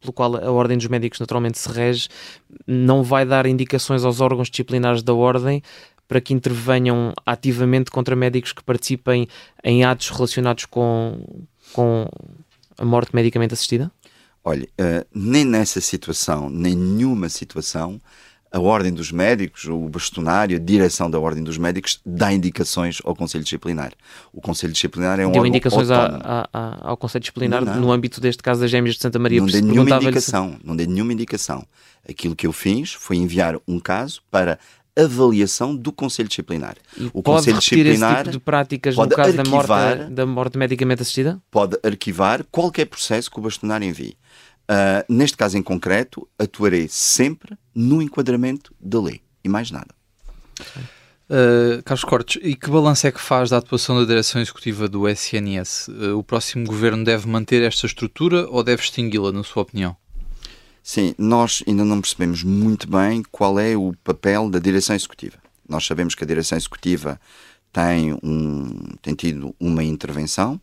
pelo qual a Ordem dos Médicos naturalmente se rege, não vai dar indicações aos órgãos disciplinares da Ordem para que intervenham ativamente contra médicos que participem em atos relacionados com, com a morte medicamente assistida? Olha, uh, nem nessa situação, nem nenhuma situação, a Ordem dos Médicos, o bastonário, a direção da Ordem dos Médicos dá indicações ao Conselho Disciplinar. O Conselho Disciplinar é um Deu indicações a, a, ao Conselho Disciplinar não, não. no âmbito deste caso das Gêmeas de Santa Maria? Não dei nenhuma indicação, se... não dei nenhuma indicação. Aquilo que eu fiz foi enviar um caso para avaliação do Conselho Disciplinar. E o pode Conselho Disciplinar esse tipo de práticas no caso da morte, da morte medicamente assistida? Pode arquivar qualquer processo que o bastonário envie. Uh, neste caso em concreto, atuarei sempre no enquadramento da lei e mais nada. Uh, Carlos Cortes, e que balanço é que faz da atuação da direção executiva do SNS? Uh, o próximo governo deve manter esta estrutura ou deve extingui-la, na sua opinião? Sim, nós ainda não percebemos muito bem qual é o papel da direção executiva. Nós sabemos que a direção executiva tem, um, tem tido uma intervenção.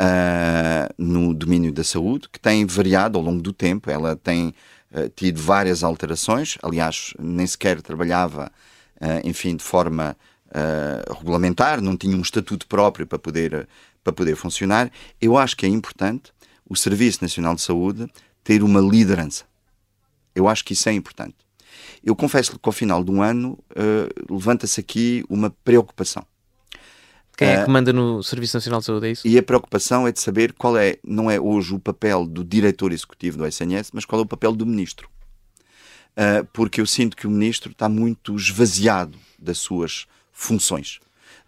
uh, no domínio da saúde, que tem variado ao longo do tempo. Ela tem uh, tido várias alterações. Aliás, nem sequer trabalhava, uh, enfim, de forma regulamentar, não tinha um estatuto próprio para poder, para poder funcionar. Eu acho que é importante o Serviço Nacional de Saúde ter uma liderança. Eu acho que isso é importante. Eu confesso que ao final de um ano levanta-se aqui uma preocupação quem é que manda no Serviço Nacional de Saúde, é isso? E a preocupação é de saber qual é, não é hoje o papel do diretor executivo do SNS, mas qual é o papel do ministro. Uh, porque eu sinto que o ministro está muito esvaziado das suas funções,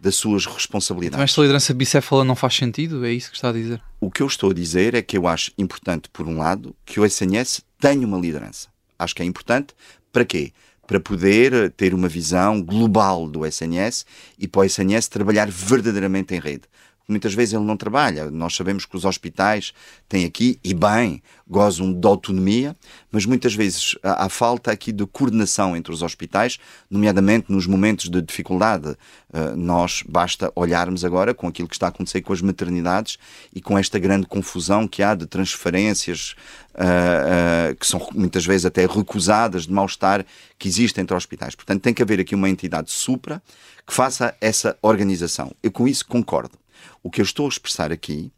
das suas responsabilidades. Então esta liderança bicéfala não faz sentido? É isso que está a dizer? O que eu estou a dizer é que eu acho importante, por um lado, que o SNS tenha uma liderança. Acho que é importante para quê? para poder ter uma visão global do SNS e para o SNS trabalhar verdadeiramente em rede. Muitas vezes ele não trabalha. Nós sabemos que os hospitais têm aqui, e bem, gozam de autonomia, mas muitas vezes há, falta aqui de coordenação entre os hospitais, nomeadamente nos momentos de dificuldade. Uh, nós basta olharmos agora com aquilo que está a acontecer com as maternidades e com esta grande confusão que há de transferências uh, uh, que são muitas vezes até recusadas, de mal-estar que existe entre hospitais. Portanto, tem que haver aqui uma entidade supra que faça essa organização. Eu com isso concordo. O que eu estou a expressar aqui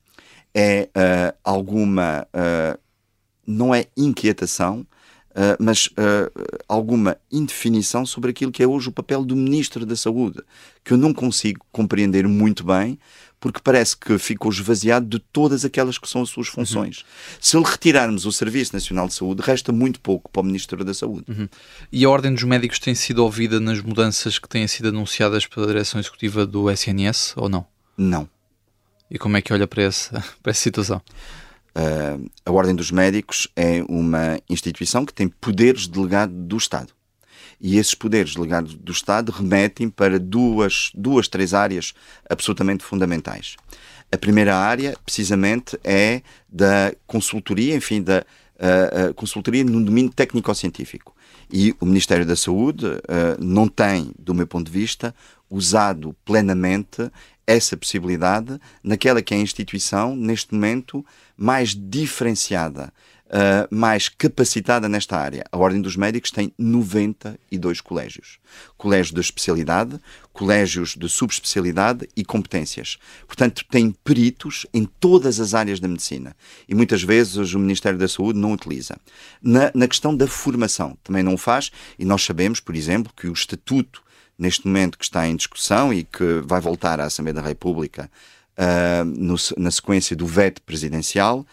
é uh, alguma, uh, não é inquietação, uh, mas alguma indefinição sobre aquilo que é hoje o papel do Ministro da Saúde, que eu não consigo compreender muito bem, porque parece que ficou esvaziado de todas aquelas que são as suas funções. Uhum. Se lhe retirarmos o Serviço Nacional de Saúde, resta muito pouco para o Ministro da Saúde. Uhum. E a Ordem dos Médicos tem sido ouvida nas mudanças que têm sido anunciadas pela Direção Executiva do SNS ou não? Não. E como é que olha para essa, [laughs] para essa situação? Uh, a Ordem dos Médicos é uma instituição que tem poderes delegados do Estado. E esses poderes delegados do Estado remetem para duas, duas, três áreas absolutamente fundamentais. A primeira área, precisamente, é da consultoria, enfim, da uh, uh, consultoria no domínio técnico-científico. E o Ministério da Saúde uh, não tem, do meu ponto de vista, usado plenamente essa possibilidade naquela que é a instituição, neste momento, mais diferenciada, uh, mais capacitada nesta área. A Ordem dos Médicos tem 92 colégios. Colégios de especialidade, colégios de subespecialidade e competências. Portanto, tem peritos em todas as áreas da medicina. E muitas vezes o Ministério da Saúde não utiliza. Na, na questão da formação, também não o faz, e nós sabemos, por exemplo, que o Estatuto neste momento que está em discussão e que vai voltar à Assembleia da República uh, no, na sequência do veto presidencial,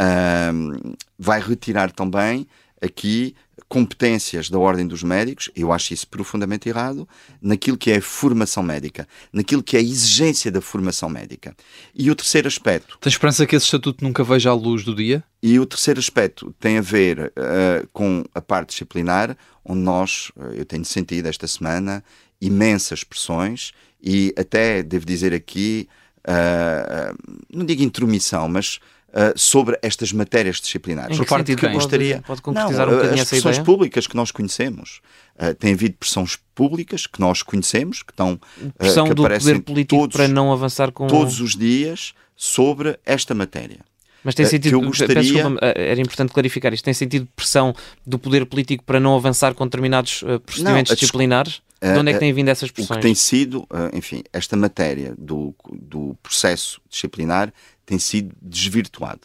uh, vai retirar também aqui competências da Ordem dos Médicos, eu acho isso profundamente errado, naquilo que é formação médica, naquilo que é a exigência da formação médica. E o terceiro aspecto. Tem esperança que esse estatuto nunca veja a luz do dia? E o terceiro aspecto tem a ver uh, com a parte disciplinar, onde nós, uh, eu tenho sentido esta semana, imensas pressões e até, devo dizer aqui, uh, não digo intromissão, mas Uh, sobre estas matérias disciplinares. Por parte de quem? Gostaria... Pode, pode concretizar não, um bocadinho as pressões públicas que nós conhecemos. Uh, tem havido pressões públicas que nós conhecemos, que estão uh, Pressão que do poder político todos, para não avançar com... Todos os dias sobre esta matéria. Mas tem sentido, que gostaria... Desculpa, era importante clarificar isto, tem sentido pressão do poder político para não avançar com determinados procedimentos não, disciplinares? De onde é que têm vindo essas pressões? O que tem sido, enfim, esta matéria do, do processo disciplinar tem sido desvirtuado.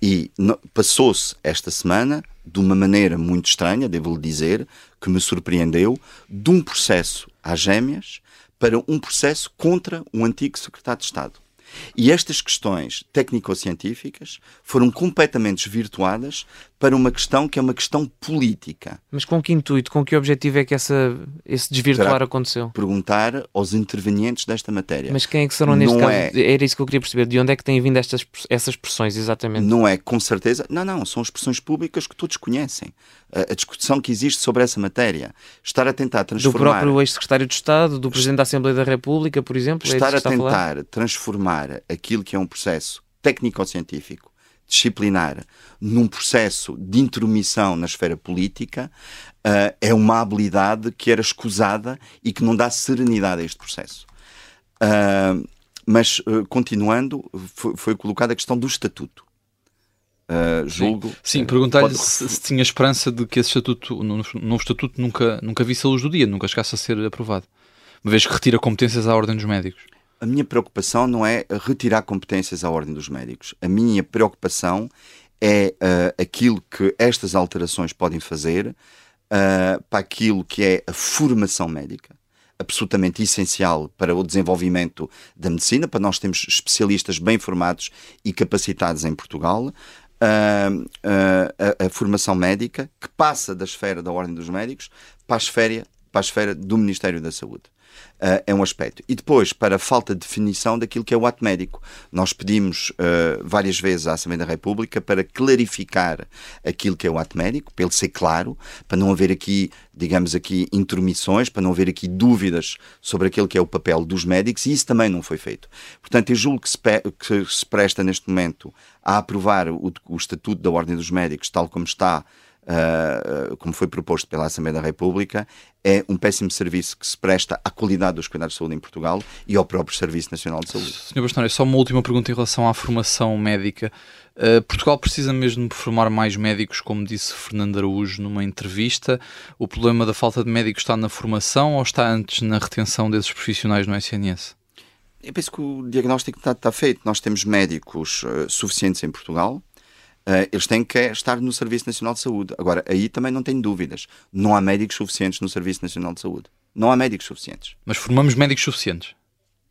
E passou-se esta semana, de uma maneira muito estranha, devo-lhe dizer, que me surpreendeu, de um processo às gêmeas para um processo contra um antigo secretário de Estado. E estas questões técnico-científicas foram completamente desvirtuadas para uma questão que é uma questão política. Mas com que intuito, com que objetivo é que essa, esse desvirtuar aconteceu? Perguntar aos intervenientes desta matéria. Mas quem é que serão neste não caso? É... Era isso que eu queria perceber. De onde é que têm vindo estas, essas pressões, exatamente? Não é com certeza. Não, não. São expressões públicas que todos conhecem. A, a discussão que existe sobre essa matéria. Estar a tentar transformar. Do próprio ex-secretário de Estado, do Presidente da Assembleia da República, por exemplo. É Estar é a tentar a transformar aquilo que é um processo técnico-científico disciplinar num processo de intromissão na esfera política uh, é uma habilidade que era escusada e que não dá serenidade a este processo. Uh, Mas, uh, continuando, foi, foi colocada a questão do estatuto. Julgo. Sim, Sim perguntar-lhe pode... se, se, tinha esperança de que esse estatuto, novo estatuto, nunca, nunca visse a luz do dia, nunca chegasse a ser aprovado, uma vez que retira competências à Ordem dos Médicos. A minha preocupação não é retirar competências à Ordem dos Médicos. A minha preocupação é uh, aquilo que estas alterações podem fazer uh, para aquilo que é a formação médica absolutamente essencial para o desenvolvimento da medicina, para nós termos especialistas bem formados e capacitados em Portugal. Uh, uh, a, a, formação médica que passa da esfera da Ordem dos Médicos para a esfera, para a esfera do Ministério da Saúde. Uh, é um aspecto. E depois, para a falta de definição daquilo que é o ato médico. Nós pedimos uh, várias vezes à Assembleia da República para clarificar aquilo que é o ato médico, para ele ser claro, para não haver aqui, digamos aqui, intermissões, para não haver aqui dúvidas sobre aquilo que é o papel dos médicos, e isso também não foi feito. Portanto, eu julgo que se, que se presta neste momento a aprovar o, o Estatuto da Ordem dos Médicos, tal como está uh, como foi proposto pela Assembleia da República, é um péssimo serviço que se presta à qualidade dos cuidados de saúde em Portugal e ao próprio Serviço Nacional de Saúde. Sr. Bastonário, só uma última pergunta em relação à formação médica. Uh, Portugal precisa mesmo de formar mais médicos, como disse Fernando Araújo numa entrevista. O problema da falta de médicos está na formação ou está antes na retenção desses profissionais no SNS? Eu penso que o diagnóstico está, está feito. Nós temos médicos uh, suficientes em Portugal, eles têm que estar no Serviço Nacional de Saúde. Agora, aí também não tenho dúvidas. Não há médicos suficientes no Serviço Nacional de Saúde. Não há médicos suficientes. Mas formamos médicos suficientes?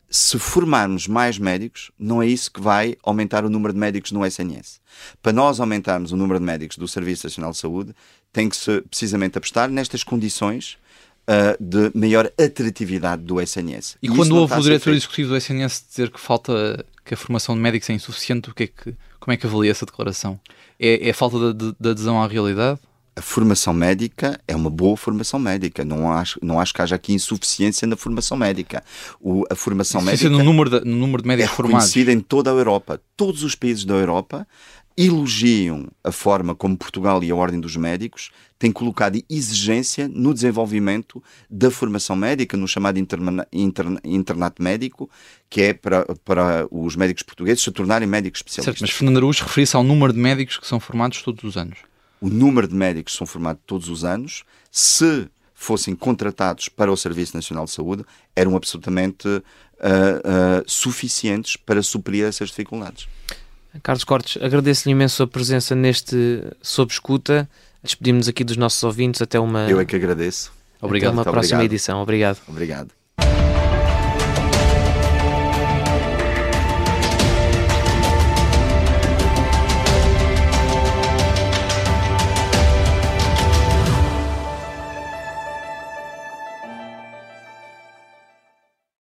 Se formarmos mais médicos, não é isso que vai aumentar o número de médicos no SNS. Para nós aumentarmos o número de médicos do Serviço Nacional de Saúde, tem que se precisamente apostar nestas condições uh, de maior atratividade do SNS. E, e quando houve o diretor executivo do SNS dizer que falta que a formação de médicos é insuficiente, o que é que, como é que avalia essa declaração? É, é falta de, de adesão à realidade? a formação médica é uma boa formação médica. Não acho, não acho que haja aqui insuficiência na formação médica. O, a formação médica no número, de, no número de médicos é formados. em toda a Europa. Todos os países da Europa elogiam a forma como Portugal e a Ordem dos Médicos têm colocado exigência no desenvolvimento da formação médica, no chamado interna, interna, internato médico, que é para, para os médicos portugueses se tornarem médicos especialistas. Certo, mas Fernando Araújo refere-se ao número de médicos que são formados todos os anos. O número de médicos que são formados todos os anos, se fossem contratados para o Serviço Nacional de Saúde, eram absolutamente uh, uh, suficientes para suprir essas dificuldades. Carlos Cortes, agradeço-lhe imenso a presença neste Sob Escuta. Despedimos-nos aqui dos nossos ouvintes até uma. Eu é que agradeço. Obrigado. Até uma próxima obrigado. edição. Obrigado. Obrigado.